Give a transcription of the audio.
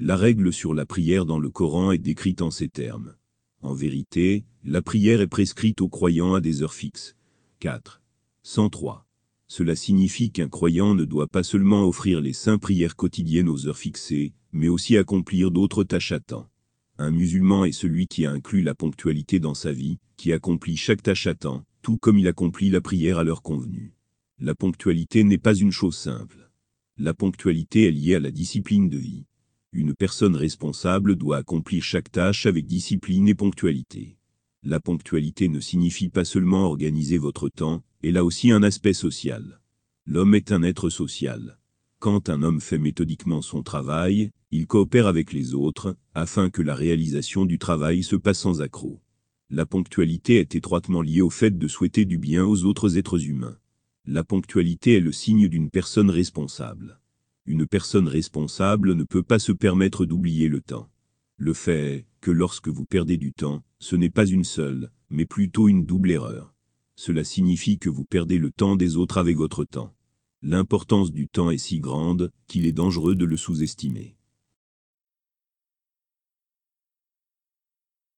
La règle sur la prière dans le Coran est décrite en ces termes. En vérité, la prière est prescrite aux croyants à des heures fixes. 4. 103. Cela signifie qu'un croyant ne doit pas seulement offrir les saints prières quotidiennes aux heures fixées, mais aussi accomplir d'autres tâches à temps. Un musulman est celui qui a inclus la ponctualité dans sa vie, qui accomplit chaque tâche à temps, tout comme il accomplit la prière à l'heure convenue. La ponctualité n'est pas une chose simple. La ponctualité est liée à la discipline de vie. Une personne responsable doit accomplir chaque tâche avec discipline et ponctualité. La ponctualité ne signifie pas seulement organiser votre temps, elle a aussi un aspect social. L'homme est un être social. Quand un homme fait méthodiquement son travail, il coopère avec les autres, afin que la réalisation du travail se passe sans accroc. La ponctualité est étroitement liée au fait de souhaiter du bien aux autres êtres humains. La ponctualité est le signe d'une personne responsable. Une personne responsable ne peut pas se permettre d'oublier le temps. Le fait est que lorsque vous perdez du temps, ce n'est pas une seule, mais plutôt une double erreur. Cela signifie que vous perdez le temps des autres avec votre temps. L'importance du temps est si grande qu'il est dangereux de le sous-estimer.